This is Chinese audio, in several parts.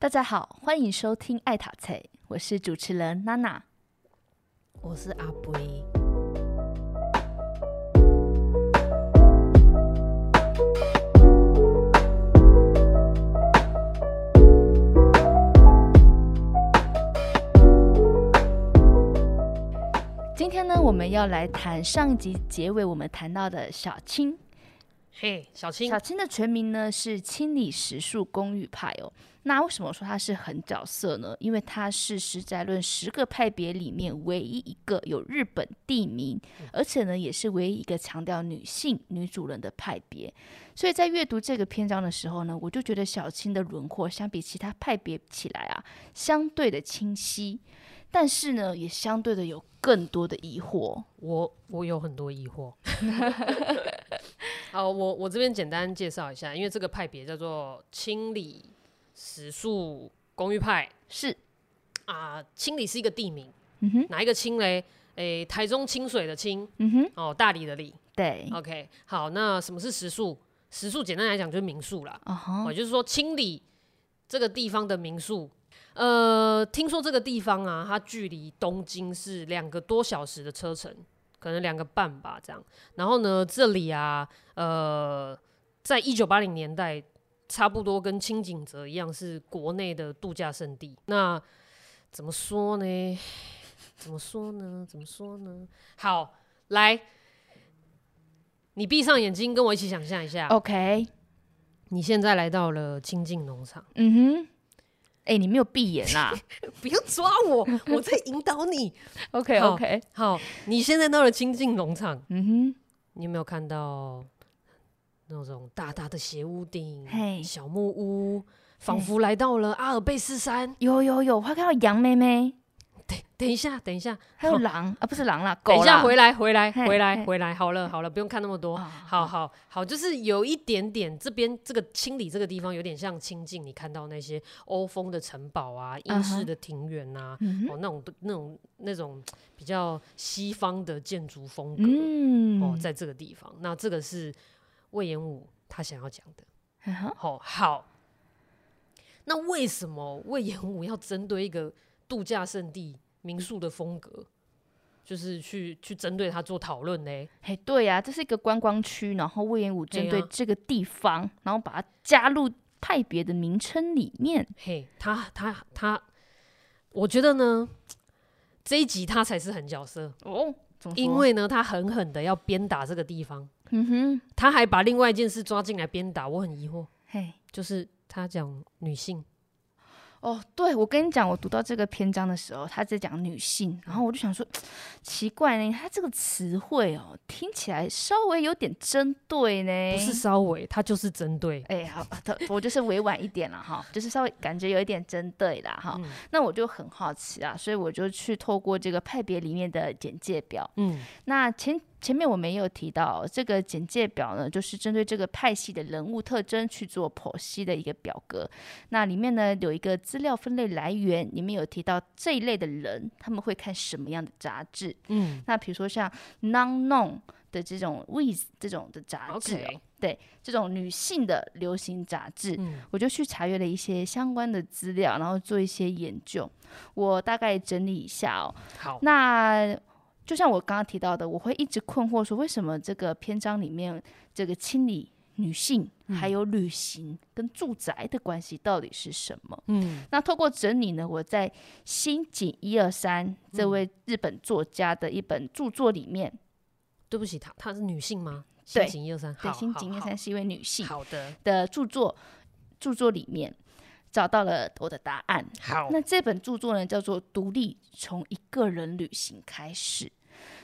大家好，欢迎收听爱塔菜，我是主持人娜娜，我是阿贝。今天呢，我们要来谈上一集结尾我们谈到的小青。嘿，小青，小青的全名呢是清理实数公寓派哦。那为什么说他是狠角色呢？因为他是十宅论十个派别里面唯一一个有日本地名，而且呢也是唯一一个强调女性女主人的派别。所以在阅读这个篇章的时候呢，我就觉得小青的轮廓相比其他派别起来啊，相对的清晰。但是呢，也相对的有更多的疑惑。我我有很多疑惑。好，我我这边简单介绍一下，因为这个派别叫做清理实数公寓派。是啊，清理是一个地名。嗯哼，哪一个清嘞？诶、欸，台中清水的清。嗯哼，哦，大理的理。对。OK，好，那什么是石宿？石宿简单来讲就是民宿啦。哦、uh huh. 就是说清理这个地方的民宿。呃，听说这个地方啊，它距离东京是两个多小时的车程，可能两个半吧，这样。然后呢，这里啊，呃，在一九八零年代，差不多跟清景泽一样，是国内的度假胜地。那怎么说呢？怎么说呢？怎么说呢？好，来，你闭上眼睛，跟我一起想象一下。OK，你现在来到了清境农场。嗯哼。哎、欸，你没有闭眼啦！不要抓我，我在引导你。OK OK，好，好，你现在到了清境农场。嗯哼，你有没有看到那种大大的斜屋顶？嘿，小木屋，仿佛来到了阿尔卑斯山。有有有，我还看到羊妹妹。等等一下，等一下，还有狼啊，不是狼啦，狗啦。等一下，回来，回来，回来，回来。好了，好了，不用看那么多。哦、好好好，就是有一点点，这边这个清理这个地方有点像清境，你看到那些欧风的城堡啊，英式的庭园啊，哦，那种那种那种比较西方的建筑风格，嗯、哦，在这个地方，那这个是隈研吾他想要讲的。嗯、哼哦，好。那为什么魏延武要针对一个度假胜地民宿的风格，就是去去针对他做讨论呢？嘿，对呀、啊，这是一个观光区，然后魏延武针对这个地方，啊、然后把它加入派别的名称里面。嘿，他他他，我觉得呢，这一集他才是狠角色哦，因为呢，他狠狠的要鞭打这个地方。嗯哼，他还把另外一件事抓进来鞭打，我很疑惑。嘿，就是他讲女性。哦，对，我跟你讲，我读到这个篇章的时候，他在讲女性，然后我就想说，奇怪呢，他这个词汇哦，听起来稍微有点针对呢。不是稍微，他就是针对。哎，好，我就是委婉一点了哈，就是稍微感觉有一点针对啦哈。嗯、那我就很好奇啊，所以我就去透过这个派别里面的简介表，嗯，那前。前面我们也有提到这个简介表呢，就是针对这个派系的人物特征去做剖析的一个表格。那里面呢有一个资料分类来源，里面有提到这一类的人他们会看什么样的杂志。嗯，那比如说像 Non Non 的这种 with 这种的杂志，Okay. 对这种女性的流行杂志，嗯，我就去查阅了一些相关的资料，然后做一些研究。我大概整理一下哦。好，那。就像我刚刚提到的，我会一直困惑说，为什么这个篇章里面这个清理女性还有旅行跟住宅的关系到底是什么？嗯，那透过整理呢，我在新井一二三这位日本作家的一本著作里面，嗯、对不起，她她是女性吗？对，新井一二三，对，新井一二三是一位女性。好的，的著作著作里面。找到了我的答案。好，那这本著作呢，叫做《独立从一个人旅行开始》。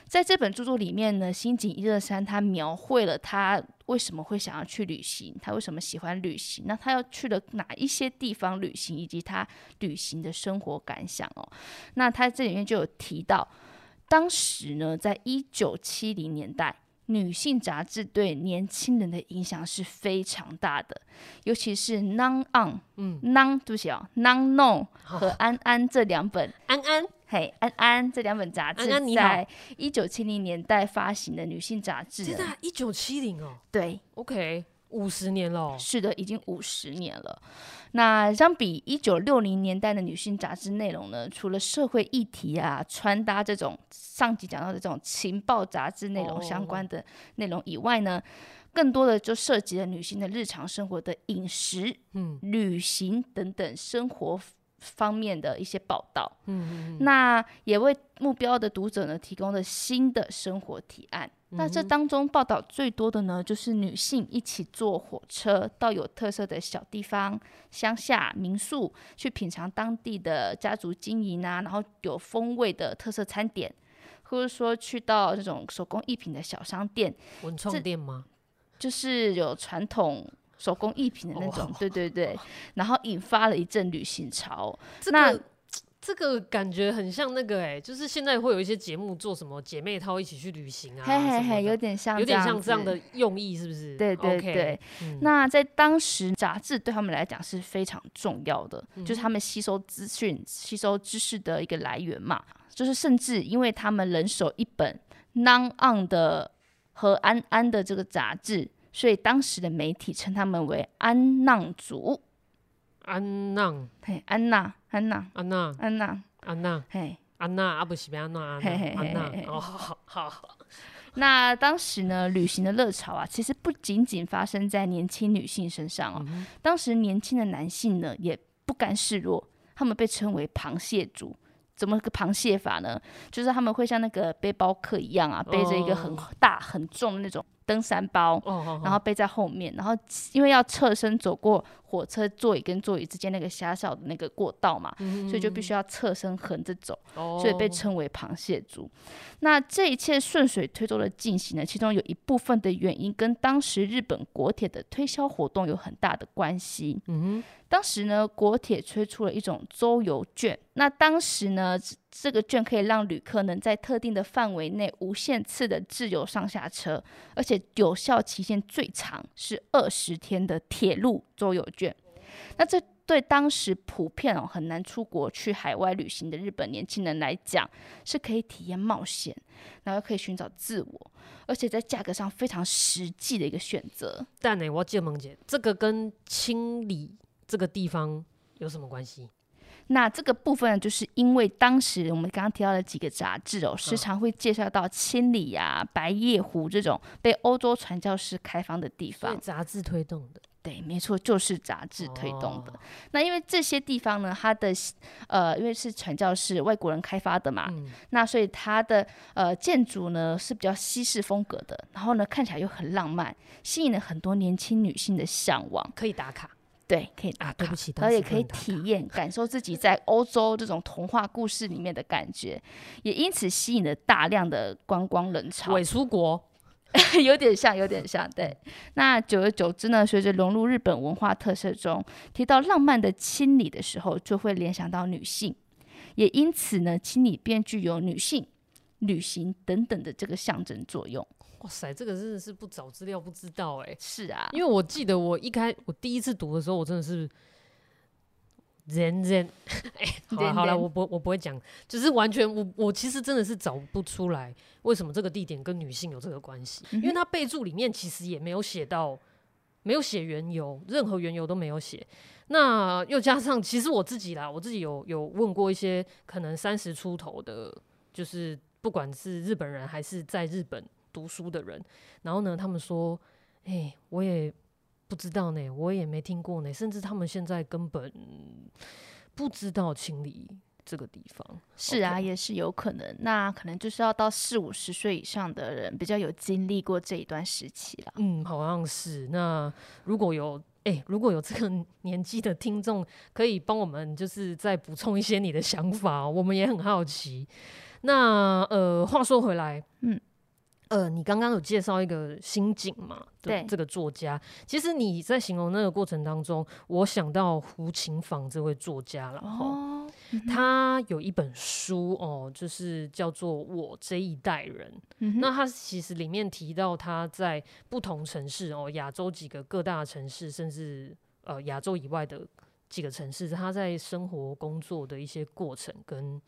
在这本著作里面呢，新井一二三他描绘了他为什么会想要去旅行，他为什么喜欢旅行，那他要去了哪一些地方旅行，以及他旅行的生活感想哦。那他这里面就有提到，当时呢，在一九七零年代。女性杂志对年轻人的影响是非常大的，尤其是 non-on，嗯，non 对不起哦，non-nom 和安安这两本，安安，嘿，安安这两本杂志，在一九七零年代发行的女性杂志，真的，一九七零哦，对，OK，五十年了，是的，已经五十年了。那相比一九六零年代的女性杂志内容呢，除了社会议题啊、穿搭这种上集讲到的这种情报杂志内容相关的内容以外呢，更多的就涉及了女性的日常生活的饮食、嗯、旅行等等生活方面的一些报道。嗯那也为目标的读者呢提供了新的生活提案。那这当中报道最多的呢，就是女性一起坐火车到有特色的小地方、乡下民宿，去品尝当地的家族经营啊，然后有风味的特色餐点，或者说去到这种手工艺品的小商店，文创店吗？就是有传统手工艺品的那种，哦、对对对，然后引发了一阵旅行潮。这个、那这个感觉很像那个哎、欸，就是现在会有一些节目做什么姐妹淘一起去旅行啊，嘿嘿嘿，有点像，有点像这样的用意，是不是？对对对。Okay, 嗯、那在当时，杂志对他们来讲是非常重要的，嗯、就是他们吸收资讯、吸收知识的一个来源嘛。就是甚至因为他们人手一本 Non On 的和安安的这个杂志，所以当时的媒体称他们为安浪族。安浪，嘿，安娜，安娜，安娜，安娜，安娜，嘿，安娜，阿不是安娜，安娜，哦，好好好。那当时呢，旅行的热潮啊，其实不仅仅发生在年轻女性身上哦。嗯、当时年轻的男性呢，也不甘示弱，他们被称为螃蟹族。怎么个螃蟹法呢？就是他们会像那个背包客一样啊，背着一个很大很重的那种。登山包，然后背在后面，然后因为要侧身走过火车座椅跟座椅之间那个狭小的那个过道嘛，嗯、所以就必须要侧身横着走，哦、所以被称为螃蟹族。那这一切顺水推舟的进行呢，其中有一部分的原因跟当时日本国铁的推销活动有很大的关系。当时呢，国铁推出了一种周游券。那当时呢，这个券可以让旅客能在特定的范围内无限次的自由上下车，而且有效期限最长是二十天的铁路周游券。那这对当时普遍哦很难出国去海外旅行的日本年轻人来讲，是可以体验冒险，然后可以寻找自我，而且在价格上非常实际的一个选择。但呢，我借问姐，这个跟清理。这个地方有什么关系？那这个部分就是因为当时我们刚刚提到的几个杂志哦，时常会介绍到千里呀、啊、白叶湖这种被欧洲传教士开放的地方。杂志推动的，对，没错，就是杂志推动的。哦、那因为这些地方呢，它的呃，因为是传教士外国人开发的嘛，嗯、那所以它的呃建筑呢是比较西式风格的，然后呢看起来又很浪漫，吸引了很多年轻女性的向往，可以打卡。对，可以打卡，啊、对不起，然后也可以体验、感受自己在欧洲这种童话故事里面的感觉，也因此吸引了大量的观光人潮。伪出国，有点像，有点像。对，那久而久之呢，随着融入日本文化特色中，提到浪漫的清理的时候，就会联想到女性，也因此呢，清理便具有女性、旅行等等的这个象征作用。哇塞，这个真的是不找资料不知道哎、欸。是啊，因为我记得我一开我第一次读的时候，我真的是人人哎，好了好了，我不我不会讲，就是完全我我其实真的是找不出来为什么这个地点跟女性有这个关系，嗯、因为它备注里面其实也没有写到，没有写缘由，任何缘由都没有写。那又加上其实我自己啦，我自己有有问过一些可能三十出头的，就是不管是日本人还是在日本。读书的人，然后呢，他们说：“哎、欸，我也不知道呢，我也没听过呢，甚至他们现在根本不知道清理这个地方。”是啊，Okay 也是有可能。那可能就是要到四五十岁以上的人比较有经历过这一段时期了。嗯，好像是。那如果有哎、欸，如果有这个年纪的听众，可以帮我们就是再补充一些你的想法，我们也很好奇。那呃，话说回来，嗯。呃，你刚刚有介绍一个新景嘛？对，这个作家，其实你在形容那个过程当中，我想到胡琴坊这位作家了。哦，他有一本书哦，就是叫做《我这一代人》。嗯、那他其实里面提到他在不同城市哦，亚洲几个各大城市，甚至呃亚洲以外的几个城市，他在生活工作的一些过程跟。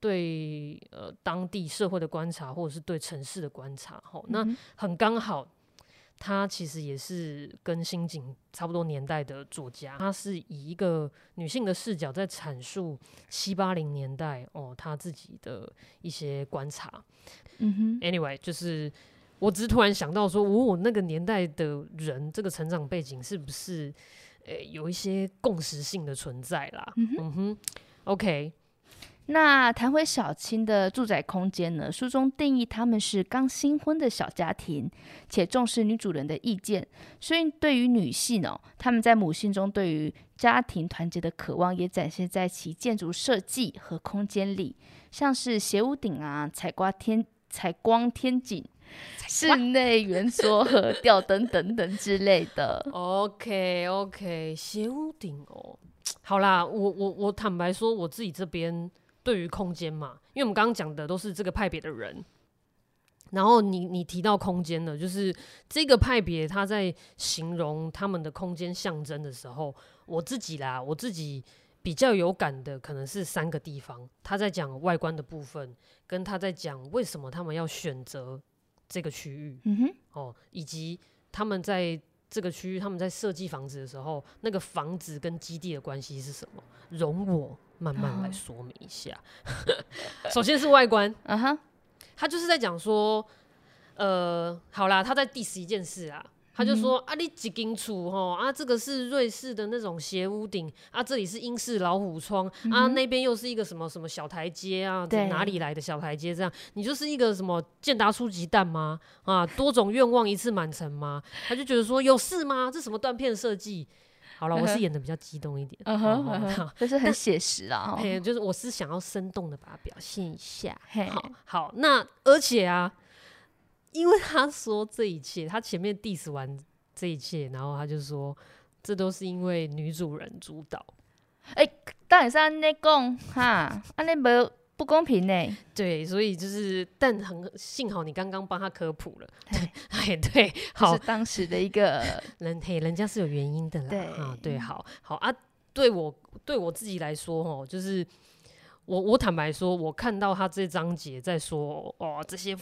对呃当地社会的观察，或者是对城市的观察，吼，那很刚好，他其实也是跟新井差不多年代的作家，他是以一个女性的视角在阐述七八零年代哦，他自己的一些观察。嗯哼，Anyway，就是我只是突然想到说，我、那个年代的人，这个成长背景是不是呃有一些共识性的存在啦？嗯哼，嗯哼，OK。那谈回小青的住宅空间呢？书中定义他们是刚新婚的小家庭，且重视女主人的意见。所以对于女性哦，他们在母性中对于家庭团结的渴望，也展现在其建筑设计和空间里，像是斜屋顶啊、采光天、采光天井、室内圆桌和吊灯等等之类的。OK OK，斜屋顶哦，好啦，我我我坦白说，我自己这边。对于空间嘛，因为我们刚刚讲的都是这个派别的人，然后你你提到空间的，就是这个派别他在形容他们的空间象征的时候，我自己啦，我自己比较有感的可能是三个地方，他在讲外观的部分，跟他在讲为什么他们要选择这个区域，嗯哼，哦，以及他们在这个区域他们在设计房子的时候，那个房子跟基地的关系是什么？容我。慢慢来说明一下。Oh. 首先是外观，嗯哼，他就是在讲说，呃，好啦，他在第十一件事啊，他就说、mm hmm. 啊，你几间厝吼啊，这个是瑞士的那种斜屋顶啊，这里是英式老虎窗、mm hmm. 啊，那边又是一个什么什么小台阶啊，对哪里来的小台阶？这样，你就是一个什么健达出奇蛋吗？啊，多种愿望一次满成吗？他就觉得说有事吗？这什么断片设计？好了，我是演的比较激动一点，就是很写实啊，嘿，就是我是想要生动的把它表现一下，好，好，那而且啊，因为他说这一切，他前面 diss 完这一切，然后他就说，这都是因为女主人主导，哎、欸，当然是按呢讲哈，按呢没。不公平呢，对，所以就是，但很幸好你刚刚帮他科普了，对，哎，对，好，是当时的一个 人，嘿，人家是有原因的啦，对。啊，对，好，好啊，对我对我自己来说，哦，就是我我坦白说，我看到他这章节在说，哦，这些。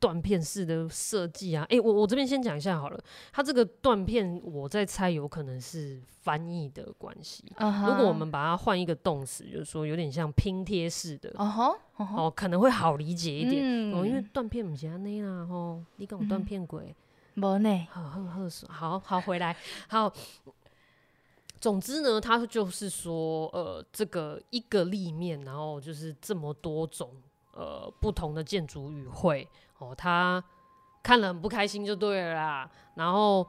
断片式的设计啊，哎、欸，我我这边先讲一下好了。它这个断片，我在猜有可能是翻译的关系。Uh huh. 如果我们把它换一个动词，就是说有点像拼贴式的，uh huh. uh huh. 哦，可能会好理解一点。嗯、哦，因为断片不是那啦，吼，你讲断片鬼，无呢。好，好，好，好，好，回来。好，总之呢，它就是说，呃，这个一个立面，然后就是这么多种。呃，不同的建筑语汇哦，他看了很不开心就对了啦。然后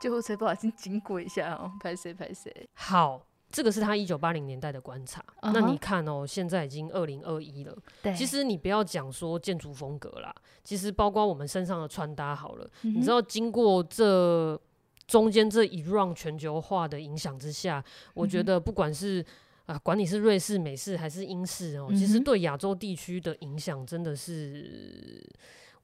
救护车不小心经过一下哦，拍谁拍谁。好，这个是他一九八零年代的观察。Uh huh. 那你看哦，现在已经二零二一了。对，其实你不要讲说建筑风格啦，其实包括我们身上的穿搭好了，嗯、你知道经过这中间这一 round 全球化的影响之下，我觉得不管是啊，管你是瑞士、美式还是英式哦，其实对亚洲地区的影响真的是，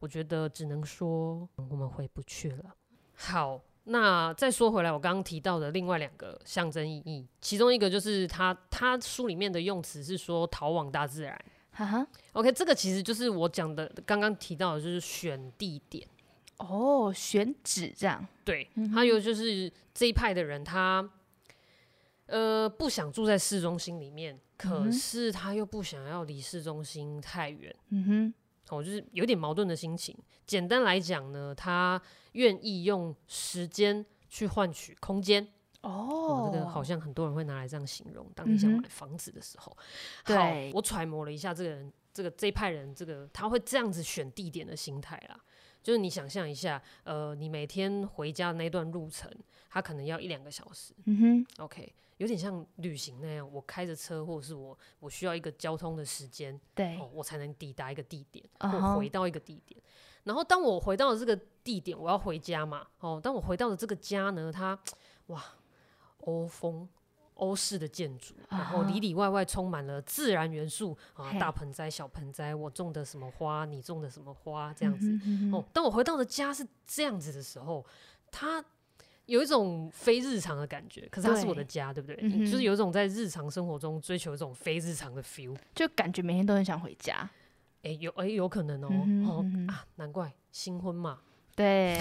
我觉得只能说我们回不去了。好，那再说回来，我刚刚提到的另外两个象征意义，其中一个就是他他书里面的用词是说逃往大自然。哈哈，OK，这个其实就是我讲的刚刚提到的，就是选地点哦，选址这样。对，还有就是这一派的人他。呃，不想住在市中心里面，可是他又不想要离市中心太远。嗯哼，我就是有点矛盾的心情。简单来讲呢，他愿意用时间去换取空间。哦，这个好像很多人会拿来这样形容。当你想买房子的时候，嗯、好，对我揣摩了一下这个人，这个这一派人，这个他会这样子选地点的心态啦。就是你想象一下，呃，你每天回家的那段路程，它可能要一两个小时。嗯哼，OK。有点像旅行那样，我开着车，或者是我我需要一个交通的时间，对、哦，我才能抵达一个地点，或、uh. 回到一个地点。然后当我回到了这个地点，我要回家嘛，哦，当我回到了这个家呢，它哇，欧风欧式的建筑，然后里里外外充满了自然元素啊，uh. 大盆栽、小盆栽，我种的什么花，你种的什么花，这样子。Uh. 哦，当我回到的家是这样子的时候，它。有一种非日常的感觉，可是它是我的家，对，不对？嗯、就是有一种在日常生活中追求一种非日常的 feel，就感觉每天都很想回家。哎、欸，有哎、欸，有可能哦、哦啊，难怪新婚嘛，对，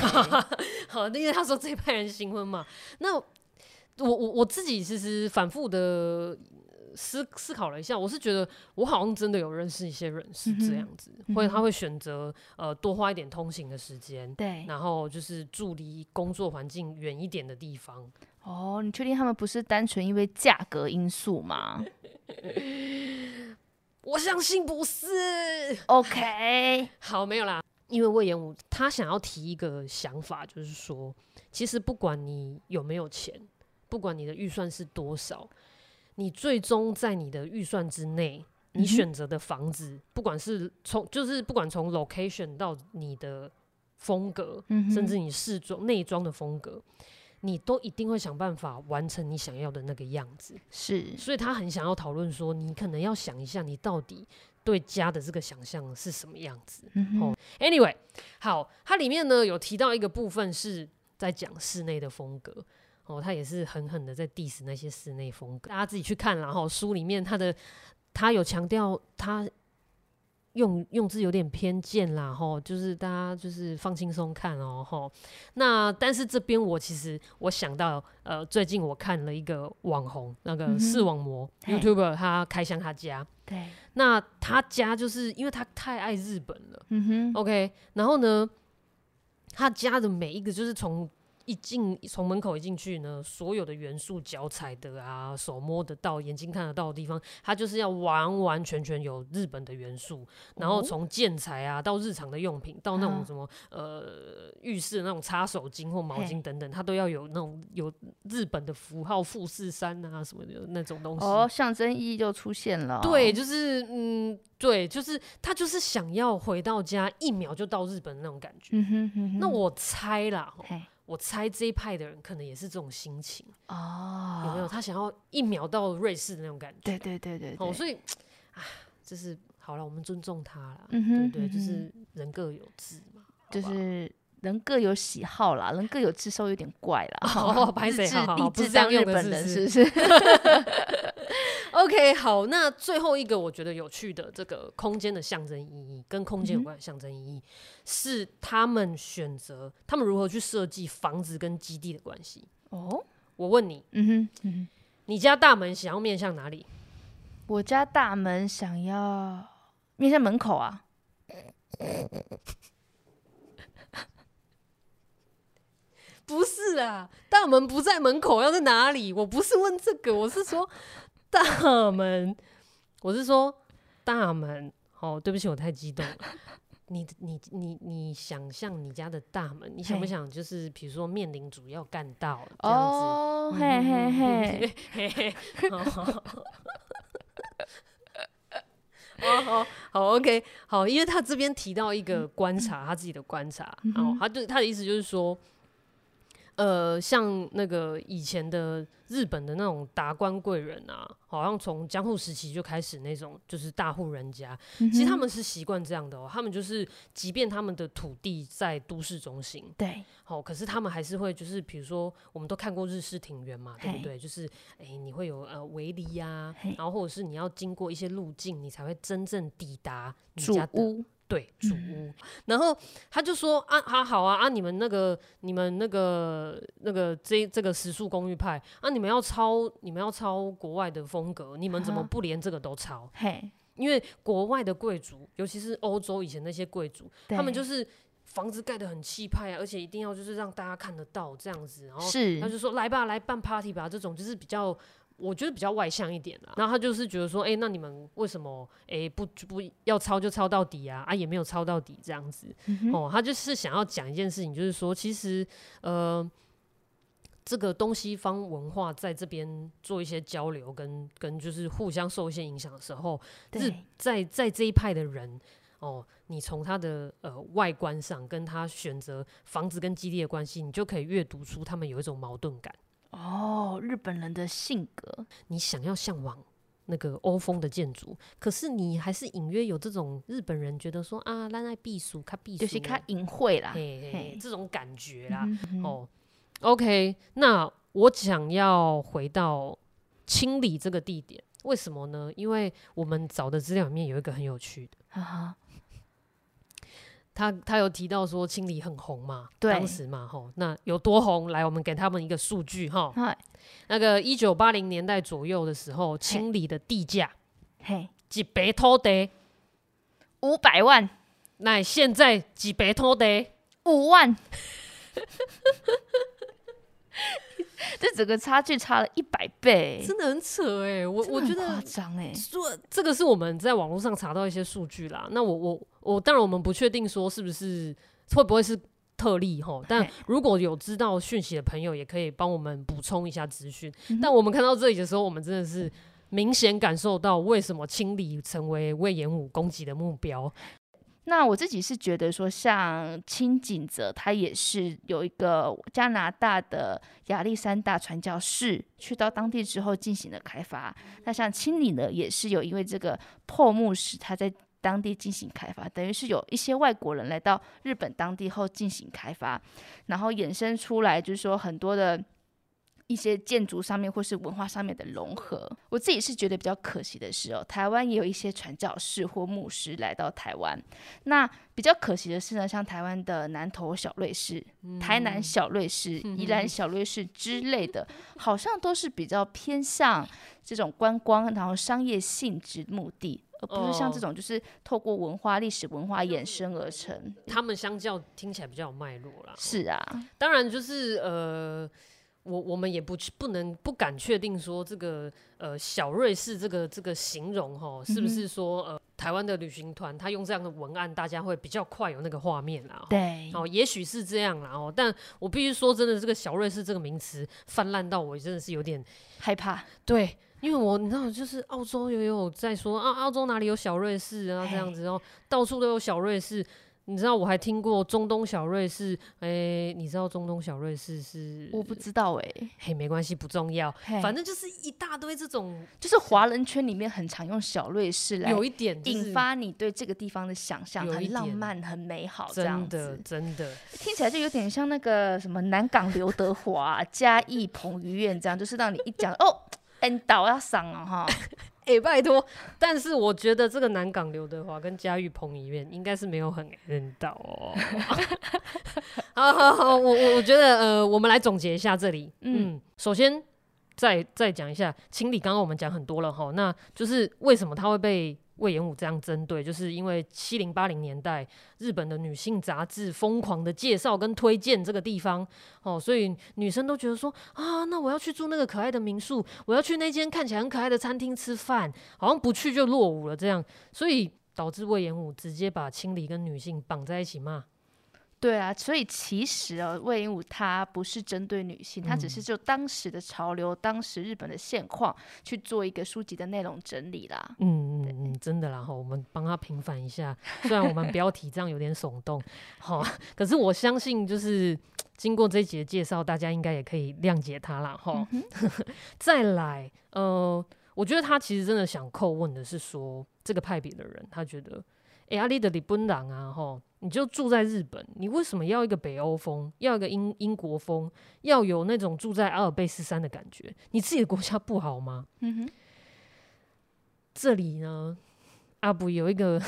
好，因为他说这一派人新婚嘛。那我我我自己其实反复的思思考了一下，我是觉得我好像真的有认识一些人是这样子，嗯、或者他会选择呃多花一点通行的时间，对，然后就是住离工作环境远一点的地方。哦，你确定他们不是单纯因为价格因素吗？我相信不是。OK，好，没有啦。因为魏延武他想要提一个想法，就是说，其实不管你有没有钱，不管你的预算是多少，你最终在你的预算之内，你选择的房子，嗯、不管是从就是不管从 location 到你的风格，嗯、甚至你试装内装的风格。你都一定会想办法完成你想要的那个样子，是，所以他很想要讨论说，你可能要想一下，你到底对家的这个想象是什么样子。嗯、哦，Anyway，好，它里面呢有提到一个部分是在讲室内的风格，哦，他也是狠狠的在 diss 那些室内风格，大家自己去看，然后书里面他的他有强调他。用用字有点偏见啦，吼，就是大家就是放轻松看哦，吼。那但是这边我其实我想到，呃，最近我看了一个网红，那个视网膜、嗯、YouTuber，他开箱他家，对，那他家就是因为他太爱日本了，嗯哼，OK，然后呢，他家的每一个就是从。一进从门口一进去呢，所有的元素脚踩的啊，手摸得到、眼睛看得到的地方，它就是要完完全全有日本的元素。然后从建材啊到日常的用品，到那种什么、啊、呃浴室的那种擦手巾或毛巾等等，它都要有那种有日本的符号、富士山啊什么的那种东西。哦，象征意义就出现了。对，就是嗯，对，就是他就是想要回到家一秒就到日本的那种感觉。嗯哼嗯哼，那我猜啦。我猜这一派的人可能也是这种心情哦，有没有？他想要一秒到瑞士的那种感觉。对对对对，对，哦，所以啊，就是好了，我们尊重他了。嗯哼，对，对对，就是人各有志嘛，就是人各有喜好啦，人各有志，稍微有点怪啦。哦，白水好，好，不是这样用的，是不是？OK，好，那最后一个我觉得有趣的这个空间的象征意义，跟空间有关的象征意义，嗯、是他们选择他们如何去设计房子跟基地的关系。哦，我问你，嗯哼，嗯哼，你家大门想要面向哪里？我家大门想要面向门口啊。不是啊，大门不在门口，要在哪里？我不是问这个，我是说。大门，我是说大门。哦，对不起，我太激动了。你你你你想象你家的大门，你想不想就是比如说面临主要干道这样子？哦，嘿嘿嘿嘿嘿。好好好，OK，好，因为他这边提到一个观察，他自己的观察，然后他就他的意思就是说。呃，像那个以前的日本的那种达官贵人啊，好像从江户时期就开始那种就是大户人家，嗯、其实他们是习惯这样的哦。他们就是，即便他们的土地在都市中心，对，好，可是他们还是会就是，比如说，我们都看过日式庭园嘛，对不对？就是，哎、欸，你会有呃围篱呀，然后或者是你要经过一些路径，你才会真正抵达你家的主屋。对，主屋，嗯，然后他就说啊，啊好啊，啊，你们那个，你们那个，那个这这个时速公寓派啊，你们要抄，你们要抄国外的风格，你们怎么不连这个都抄？嘿，因为国外的贵族，尤其是欧洲以前那些贵族，他们就是房子盖得很气派啊，而且一定要就是让大家看得到这样子，然后他就说来吧，来办 party 吧，这种就是比较。我觉得比较外向一点啦，然后他就是觉得说，哎、欸，那你们为什么，哎、欸，不不要抄就抄到底啊？啊，也没有抄到底这样子，嗯、哦，他就是想要讲一件事情，就是说，其实，呃，这个东西方文化在这边做一些交流跟，跟跟就是互相受一些影响的时候，是在在这一派的人，哦，你从他的呃外观上跟他选择房子跟基地的关系，你就可以阅读出他们有一种矛盾感。哦，日本人的性格，你想要向往那个欧风的建筑，可是你还是隐约有这种日本人觉得说啊，咱爱避暑，看避暑，就是看隐晦啦嘿。嘿嘿，这种感觉啦。哦，OK，那我想要回到清理这个地点，为什么呢？因为我们找的资料里面有一个很有趣的，哈哈，他他有提到说清理很红嘛，对，当时嘛，吼，那有多红？来，我们给他们一个数据哈，嘿那个一九八零年代左右的时候，清理的地价，嘿，几百土地，五百万，那现在几百土地，五万。这整个差距差了一百倍，真的很扯哎！我我觉得夸张哎，说这个是我们在网络上查到一些数据啦。那我我我当然我们不确定说是不是会不会是特例吼，但如果有知道讯息的朋友，也可以帮我们补充一下资讯。嗯、但我们看到这里的时候，我们真的是明显感受到为什么清理成为魏延武攻击的目标。那我自己是觉得说，像清井泽，他也是有一个加拿大的亚历山大传教士去到当地之后进行了开发。那像清理呢，也是有因为这个破牧师他在当地进行开发，等于是有一些外国人来到日本当地后进行开发，然后衍生出来就是说很多的。一些建筑上面或是文化上面的融合，我自己是觉得比较可惜的是哦，台湾也有一些传教士或牧师来到台湾。那比较可惜的是呢，像台湾的南投小瑞士、嗯、台南小瑞士、宜兰小瑞士之类的，好像都是比较偏向这种观光然后商业性质目的，而不是像这种就是透过文化历史文化衍生而成。他们相较听起来比较有脉络啦。是啊，当然就是呃。我我们也不不能不敢确定说这个呃小瑞士这个这个形容哈，是不是说呃台湾的旅行团他用这样的文案，大家会比较快有那个画面啦？对，哦，也许是这样啦哦，但我必须说真的，这个小瑞士这个名词泛滥到我真的是有点害怕。对，因为我你知道，就是澳洲也有在说啊，澳洲哪里有小瑞士啊这样子哦，到处都有小瑞士。你知道我还听过中东小瑞士，哎、欸，你知道中东小瑞士是？我不知道哎、欸，嘿，没关系，不重要，反正就是一大堆这种，就是华人圈里面很常用小瑞士来有一点引发你对这个地方的想象，很浪漫、很美好，这样子，真的，真的听起来就有点像那个什么南港刘德华、嘉义彭于晏这样，就是让你一讲哦，N 岛要上了哈。哎、欸，拜托！但是我觉得这个南港刘德华跟嘉玉彭于晏应该是没有很认到哦。好好好，我我我觉得呃，我们来总结一下这里。嗯，首先再再讲一下清理，刚刚我们讲很多了哈，那就是为什么他会被。隈研吾这样针对，就是因为七零八零年代日本的女性杂志疯狂的介绍跟推荐这个地方哦，所以女生都觉得说啊，那我要去住那个可爱的民宿，我要去那间看起来很可爱的餐厅吃饭，好像不去就落伍了这样，所以导致魏延武直接把清理跟女性绑在一起骂。对啊，所以其实哦，魏延武他不是针对女性，他只是就当时的潮流、嗯、当时日本的现况去做一个书籍的内容整理啦。嗯，真的啦哈，我们帮他平反一下。虽然我们标题这样有点耸动，哈，可是我相信就是经过这一集的介绍，大家应该也可以谅解他啦哈。再来，呃，我觉得他其实真的想叩问的是说，这个派别的人，他觉得。哎，阿里的日本人啊，哈，你就住在日本，你为什么要一个北欧风，要一个英英国风，要有那种住在阿尔卑斯山的感觉？你自己的国家不好吗？嗯哼，这里呢，阿布有一个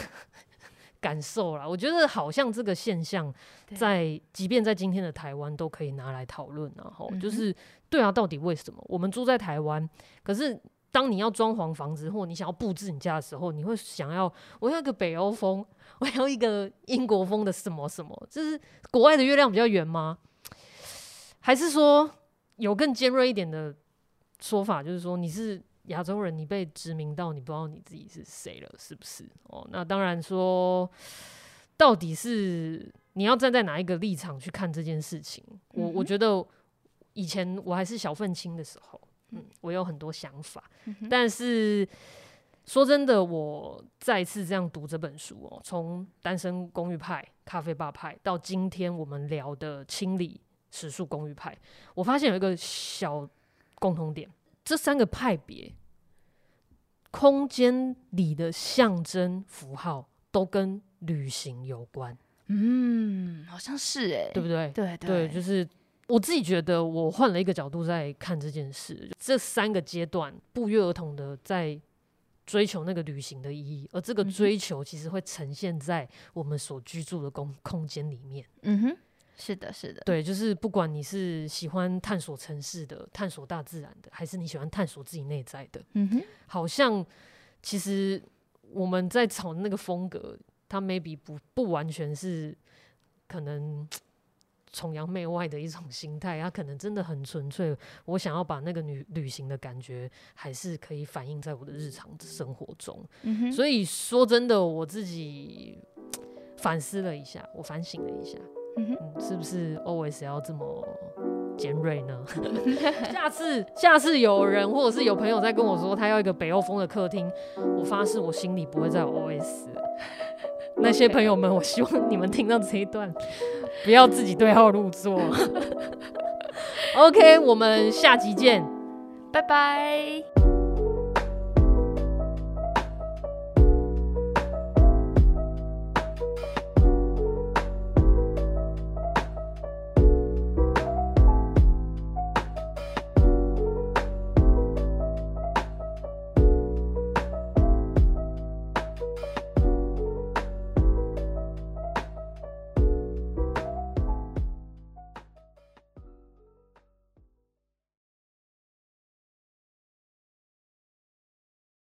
感受啦，我觉得好像这个现象在，即便在今天的台湾都可以拿来讨论然后，就是对啊，到底为什么我们住在台湾，可是？当你要装潢房子，或你想要布置你家的时候，你会想要我要一个北欧风，我要一个英国风的什么什么？就是国外的月亮比较圆吗？还是说有更尖锐一点的说法，就是说你是亚洲人，你被殖民到，你不知道你自己是谁了，是不是？哦，那当然说，到底是你要站在哪一个立场去看这件事情？我我觉得以前我还是小愤青的时候。嗯，我有很多想法，嗯、但是说真的，我再次这样读这本书哦，从单身公寓派、咖啡吧派到今天我们聊的清理食宿公寓派，我发现有一个小共同点：这三个派别空间里的象征符号都跟旅行有关。嗯，好像是哎、欸，对不对？对对，对，就是。我自己觉得，我换了一个角度在看这件事。这三个阶段不约而同的在追求那个旅行的意义，而这个追求其实会呈现在我们所居住的空空间里面。嗯哼，是的，是的，对，就是不管你是喜欢探索城市的、探索大自然的，还是你喜欢探索自己内在的，嗯哼，好像其实我们在找那个风格，它 maybe 不不完全是可能。崇洋媚外的一种 心态，他可能真的很纯粹。我想要把那个旅旅行的感觉，还是可以反映在我的日常生活中。嗯、所以说真的，我自己 反思了一下，我反省了一下，嗯嗯、是不是 always 要这么尖锐呢？下次下次有人或者是有朋友在跟我说他要一个北欧风的客厅，我发誓我心里不会再有 always。那些朋友们，我希望你们听到这一段，不要自己对号入座。OK，我们下集见，拜拜。